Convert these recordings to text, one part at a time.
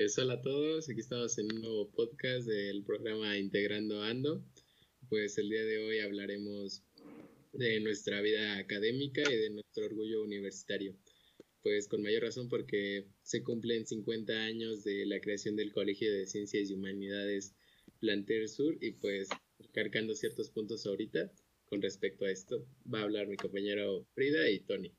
Pues hola a todos, aquí estamos en un nuevo podcast del programa Integrando Ando. Pues el día de hoy hablaremos de nuestra vida académica y de nuestro orgullo universitario. Pues con mayor razón porque se cumplen 50 años de la creación del Colegio de Ciencias y Humanidades Planter Sur y pues cargando ciertos puntos ahorita con respecto a esto va a hablar mi compañero Frida y Tony.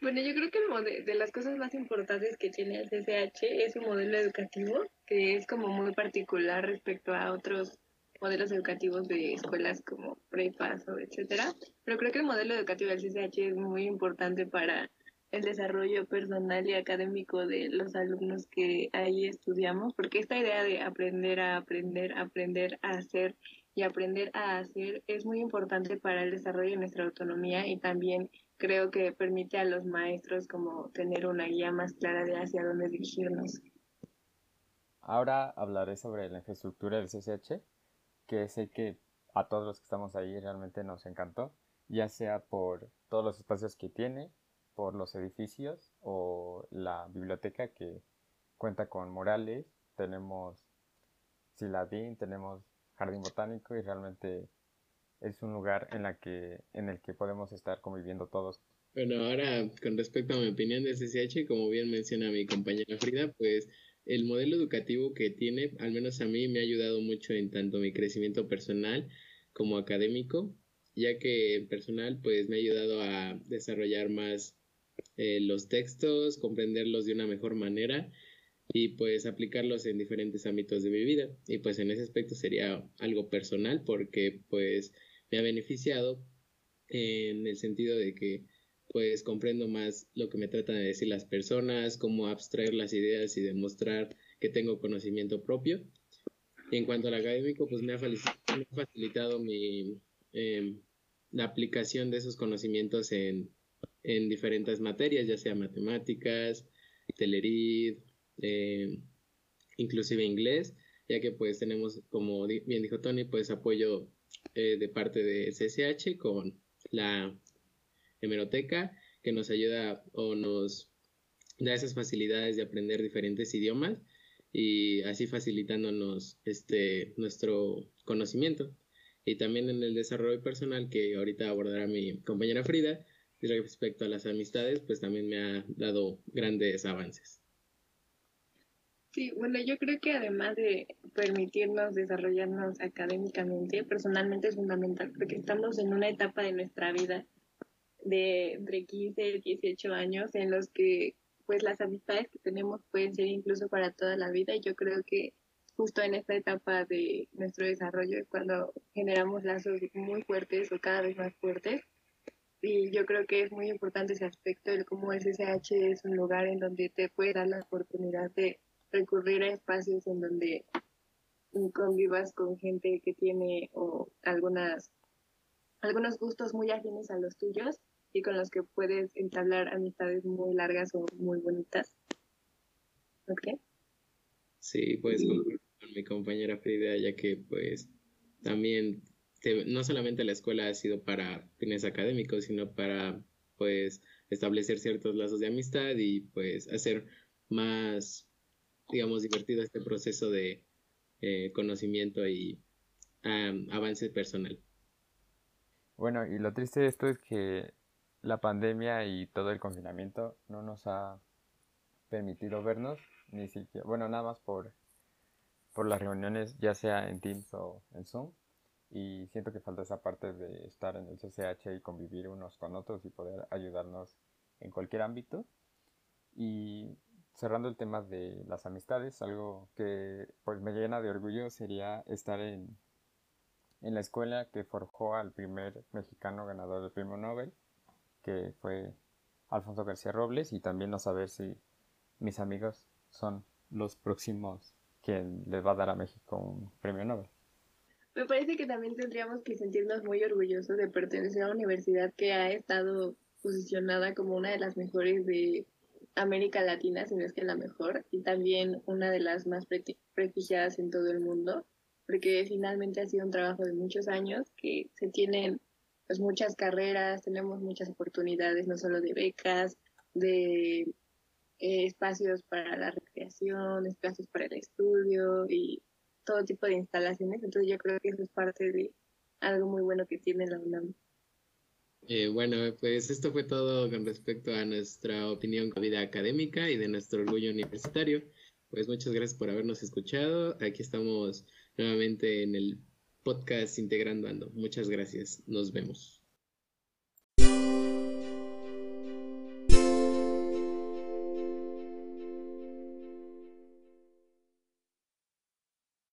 Bueno, yo creo que de las cosas más importantes que tiene el CCH es su modelo educativo, que es como muy particular respecto a otros modelos educativos de escuelas como prepas o etcétera. Pero creo que el modelo educativo del CCH es muy importante para el desarrollo personal y académico de los alumnos que ahí estudiamos, porque esta idea de aprender a aprender, aprender a hacer y aprender a hacer es muy importante para el desarrollo de nuestra autonomía y también creo que permite a los maestros como tener una guía más clara de hacia dónde dirigirnos. Ahora hablaré sobre la infraestructura del CCH, que sé que a todos los que estamos ahí realmente nos encantó, ya sea por todos los espacios que tiene, por los edificios o la biblioteca que cuenta con murales, tenemos Siladín, tenemos jardín botánico y realmente es un lugar en, la que, en el que podemos estar conviviendo todos. Bueno, ahora con respecto a mi opinión de CCH, como bien menciona mi compañera Frida, pues el modelo educativo que tiene, al menos a mí, me ha ayudado mucho en tanto mi crecimiento personal como académico, ya que personal pues me ha ayudado a desarrollar más eh, los textos, comprenderlos de una mejor manera y pues aplicarlos en diferentes ámbitos de mi vida. Y pues en ese aspecto sería algo personal porque pues me ha beneficiado en el sentido de que pues comprendo más lo que me tratan de decir las personas, cómo abstraer las ideas y demostrar que tengo conocimiento propio. Y en cuanto al académico, pues me ha facilitado mi, em, la aplicación de esos conocimientos en, en diferentes materias, ya sea matemáticas, telerid, em, inclusive inglés, ya que pues tenemos, como bien dijo Tony, pues apoyo eh, de parte de CSH con la hemeroteca que nos ayuda o nos da esas facilidades de aprender diferentes idiomas y así facilitándonos este nuestro conocimiento. Y también en el desarrollo personal que ahorita abordará mi compañera Frida respecto a las amistades pues también me ha dado grandes avances Sí, bueno, yo creo que además de permitirnos desarrollarnos académicamente, personalmente es fundamental porque estamos en una etapa de nuestra vida de entre 15 y 18 años en los que pues las amistades que tenemos pueden ser incluso para toda la vida y yo creo que justo en esta etapa de nuestro desarrollo es cuando generamos lazos muy fuertes o cada vez más fuertes y yo creo que es muy importante ese aspecto de cómo el es un lugar en donde te puede dar la oportunidad de recurrir a espacios en donde convivas con gente que tiene o algunas algunos gustos muy afines a los tuyos y con los que puedes entablar amistades muy largas o muy bonitas. ¿Ok? Sí, pues con, mi compañera Frida, ya que pues también no solamente la escuela ha sido para fines académicos, sino para pues establecer ciertos lazos de amistad y pues hacer más digamos, divertido este proceso de eh, conocimiento y avance personal. Bueno, y lo triste de esto es que la pandemia y todo el confinamiento no nos ha permitido vernos, ni siquiera, bueno, nada más por, por las reuniones, ya sea en Teams o en Zoom, y siento que falta esa parte de estar en el CCH y convivir unos con otros y poder ayudarnos en cualquier ámbito. Y cerrando el tema de las amistades, algo que pues me llena de orgullo sería estar en, en la escuela que forjó al primer mexicano ganador del premio Nobel, que fue Alfonso García Robles, y también no saber si mis amigos son los próximos quien les va a dar a México un premio Nobel. Me parece que también tendríamos que sentirnos muy orgullosos de pertenecer a una universidad que ha estado posicionada como una de las mejores de América Latina, si no es que la mejor, y también una de las más prestigiadas en todo el mundo, porque finalmente ha sido un trabajo de muchos años, que se tienen pues muchas carreras, tenemos muchas oportunidades, no solo de becas, de eh, espacios para la recreación, espacios para el estudio y todo tipo de instalaciones. Entonces yo creo que eso es parte de algo muy bueno que tiene la UNAM. Eh, bueno, pues esto fue todo con respecto a nuestra opinión con vida académica y de nuestro orgullo universitario. Pues muchas gracias por habernos escuchado. Aquí estamos nuevamente en el podcast Integrando Ando. Muchas gracias. Nos vemos.